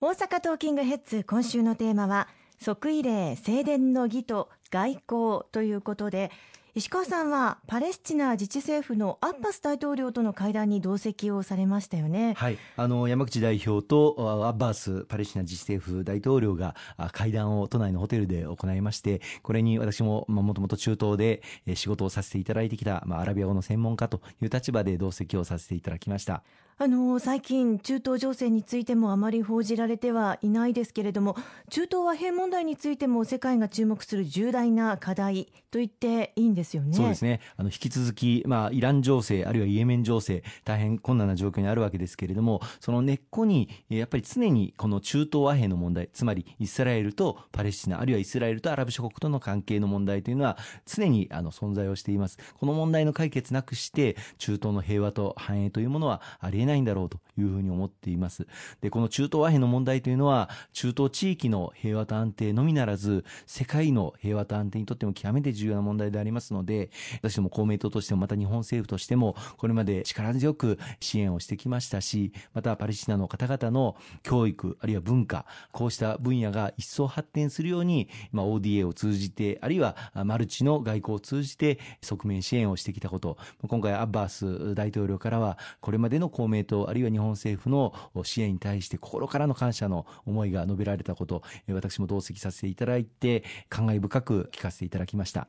大阪トーキングヘッズ今週のテーマは即位礼正殿の儀と外交ということで石川さんはパレスチナ自治政府のアッバス大統領との会談に同席をされましたよね。はい、あの山口代表とアッバースパレスチナ自治政府大統領が会談を都内のホテルで行いまして、これに私ももともと中東で仕事をさせていただいてきた、まあ、アラビア語の専門家という立場で同席をさせていただきました。あの最近、中東情勢についてもあまり報じられてはいないですけれども、中東和平問題についても世界が注目する重大な課題と言っていいんですよね。そうですね。あの引き続き、まあ、イラン情勢、あるいはイエメン情勢、大変困難な状況にあるわけですけれども、その根っこに、やっぱり常にこの中東和平の問題、つまりイスラエルとパレスチナ、あるいはイスラエルとアラブ諸国との関係の問題というのは、常にあの存在をしています。この問題の解決なくして、中東の平和と繁栄というものはありえないんだろうというふうに思っています。で、この中東和平の問題というのは、中東地域の平和と安定のみならず、世界の平和と安定にとっても極めて重要な問題でありますので、私ども公明党としても、また日本政府としても、これまで力強く支援をしてきましたし、またパレスチナの方々の教育、あるいは文化、こうした分野が一層発展するように、まあ、ODA を通じて、あるいはマルチの外交を通じて側面支援をしてきたこと、今回アッバース大統領からは、これまでの公明党、あるいは日本政府の支援に対して心からの感謝の思いが述べられたこと、私も同席させていただいて、感慨深く聞かせていただきました。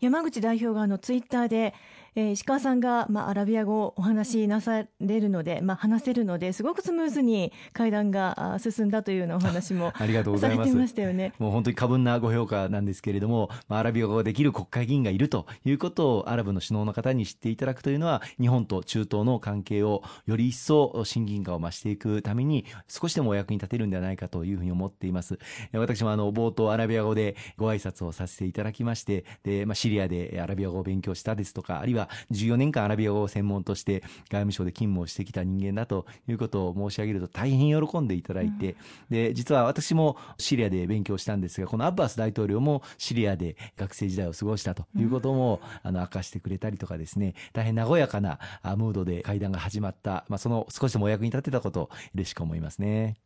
山口代表があのツイッターで、えー、石川さんが、まあ、アラビア語をお話しなされるので、まあ、話せるのですごくスムーズに会談が進んだというようなお話も ありがとうございます。ましたよね。もう本当に過分なご評価なんですけれども、まあ、アラビア語ができる国会議員がいるということをアラブの首脳の方に知っていただくというのは日本と中東の関係をより一層親近感を増していくために少しでもお役に立てるんではないかというふうに思っています。私もあの冒頭アラビア語でご挨拶をさせていただきましてで、まあ、シリアでアラビア語を勉強したですとかあるいは14年間アラビア語を専門として外務省で勤務をしてきた人間だということを申し上げると大変喜んでいただいて、うん、で実は私もシリアで勉強したんですがこのアッバス大統領もシリアで学生時代を過ごしたということも、うん、あの明かしてくれたりとかですね大変和やかなムードで会談が始まった、まあ、その少しでもお役に立てたこと嬉しく思いますね。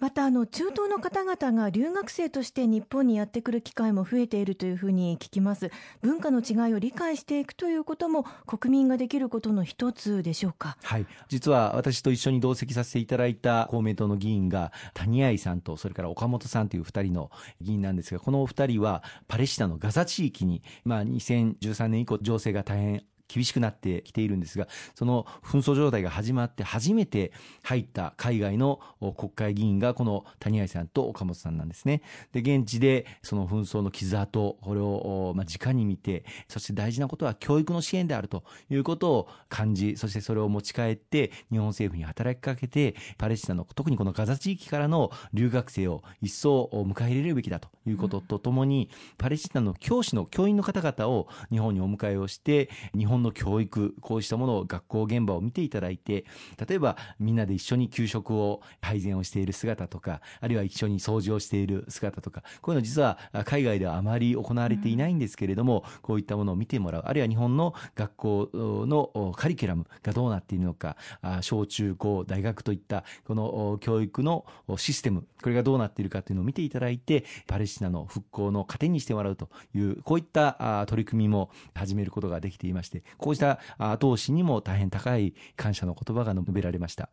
またあの中東の方々が留学生として日本にやってくる機会も増えているというふうに聞きます。文化の違いを理解していくということも国民ができることの一つでしょうか？はい。実は私と一緒に同席させていただいた公明党の議員が谷合さんとそれから岡本さんという2人の議員なんですがこのお二人はパレスチナのガザ地域に、まあ、2013年以降情勢が大変厳しくなってきているんですが、その紛争状態が始まって初めて入った海外の国会議員がこの谷合さんと岡本さんなんですね。で、現地でその紛争の傷跡、これをまあ直に見て、そして大事なことは教育の支援であるということを感じ、そしてそれを持ち帰って日本政府に働きかけて、パレスチナの特にこのガザ地域からの留学生を一層迎え入れるべきだということとともに、パレスチナの教師の教員の方々を日本にお迎えをして、日本本の教育、こうしたものを学校現場を見ていただいて、例えばみんなで一緒に給食を配膳をしている姿とか、あるいは一緒に掃除をしている姿とか、こういうの実は海外ではあまり行われていないんですけれども、こういったものを見てもらう、あるいは日本の学校のカリキュラムがどうなっているのか、小中高、大学といったこの教育のシステム、これがどうなっているかというのを見ていただいて、パレスチナの復興の糧にしてもらうという、こういった取り組みも始めることができていまして、こうした後押しにも大変高い感謝の言葉が述べられました。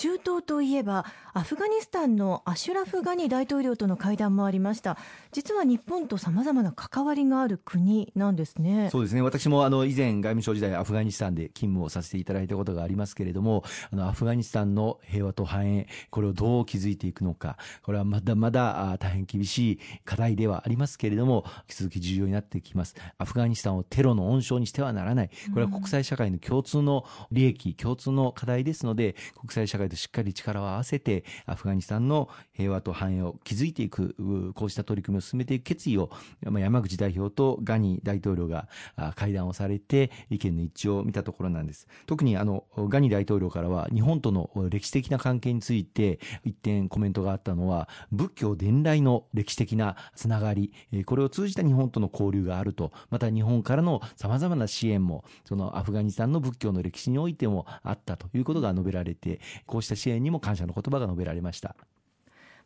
中東といえばアフガニスタンのアシュラフ・ガニ大統領との会談もありました。実は日本とさまざまな関わりがある国なんですね。そうですね。私もあの以前外務省時代アフガニスタンで勤務をさせていただいたことがありますけれどもあのアフガニスタンの平和と繁栄これをどう築いていくのかこれはまだまだ大変厳しい課題ではありますけれども引き続き重要になってきます。アフガニスタンをテロの温床にしてはならない。これは国際社会の共通の利益共通の課題ですので国際社会としっかり力を合わせてアフガニスタンの平和と繁栄を築いていくこうした取り組みを進めていく決意を山口代表とガニ大統領が会談をされて意見の一致を見たところなんです。特にあのガニ大統領からは日本との歴史的な関係について一点コメントがあったのは仏教伝来の歴史的なつながりこれを通じた日本との交流があるとまた日本からのさまざまな支援もそのアフガニスタンの仏教の歴史においてもあったということが述べられてこうした支援にも感謝の言葉が述べられました。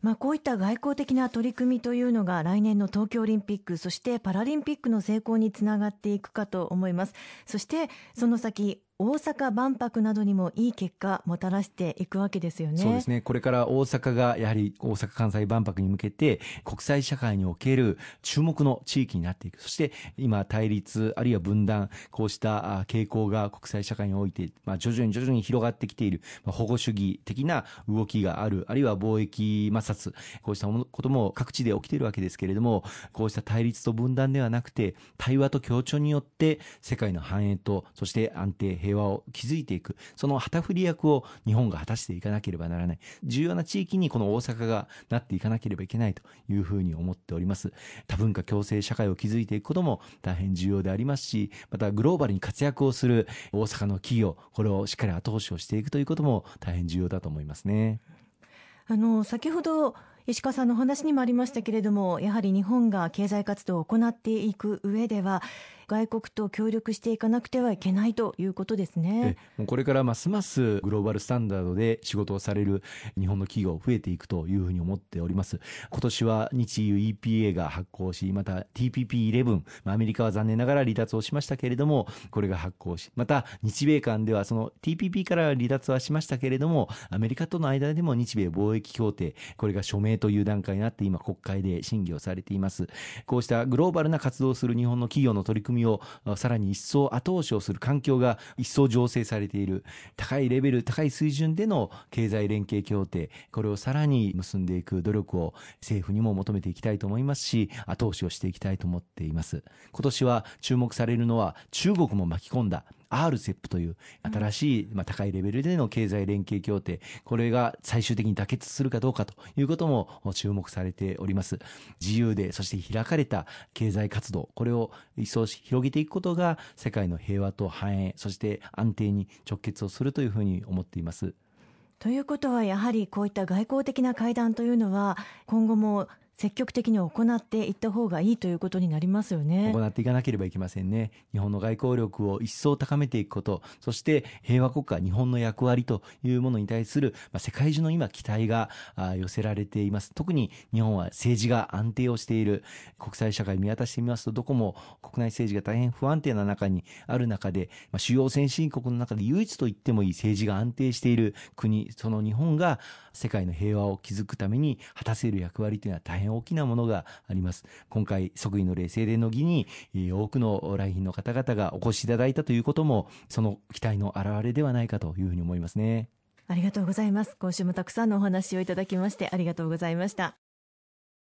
まあ、こういった外交的な取り組みというのが来年の東京オリンピックそしてパラリンピックの成功につながっていくかと思いますそしてその先大阪万博などにもいい結果もたらしていくわけですよね。そうですね。これから大阪がやはり大阪・関西万博に向けて国際社会における注目の地域になっていく。そして今対立あるいは分断、こうした傾向が国際社会において、まあ、徐々に徐々に広がってきている、まあ、保護主義的な動きがある、あるいは貿易摩擦、こうしたことも各地で起きているわけですけれども、こうした対立と分断ではなくて、対話と協調によって世界の繁栄と、そして安定、平和を築いていく、その旗振り役を日本が果たしていかなければならない。重要な地域にこの大阪がなっていかなければいけないというふうに思っております。多文化共生社会を築いていくことも大変重要でありますし、またグローバルに活躍をする大阪の企業、これをしっかり後押しをしていくということも大変重要だと思いますね。あの、先ほど石川さんの話にもありましたけれども、やはり日本が経済活動を行っていく上では、外国と協力していかなくてはいけないということですね。もうこれからますますグローバルスタンダードで仕事をされる日本の企業増えていくというふうに思っております。今年は日 EU EPA が発行し、また TPP11、アメリカは残念ながら離脱をしましたけれども、これが発行し、また日米間ではその TPP から離脱はしましたけれども、アメリカとの間でも日米貿易協定、これが署名という段階になって今国会で審議をされています。こうしたグローバルな活動をする日本の企業の取り組みみをさらに一層後押しをする環境が一層醸成されている。高いレベル高い水準での経済連携協定。これをさらに結んでいく努力を政府にも求めていきたいと思いますし後押しをしていきたいと思っています。今年は注目されるのは中国も巻き込んだ。RCEP という新しい、まあ、高いレベルでの経済連携協定、これが最終的に妥結するかどうかということも注目されております。自由で、そして開かれた経済活動、これを一層広げていくことが世界の平和と繁栄、そして安定に直結をするというふうに思っています。ということはやはりこういった外交的な会談というのは今後も積極的に行っていった方がいいということになりますよね。行っていかなければいけませんね。日本の外交力を一層高めていくこと、そして平和国家、日本の役割というものに対する、まあ、世界中の今期待が寄せられています。特に日本は政治が安定をしている。国際社会見渡してみますと、どこも国内政治が大変不安定な中にある中で、まあ、主要先進国の中で唯一と言ってもいい政治が安定している国、その日本が世界の平和を築くために果たせる役割というのは大変大きなものがあります。今回、即位の礼正殿の儀に、多くの来賓の方々がお越しいただいたということも、その期待の表れではないかというふうに思いますね。ありがとうございます。今週もたくさんのお話をいただきましてありがとうございました。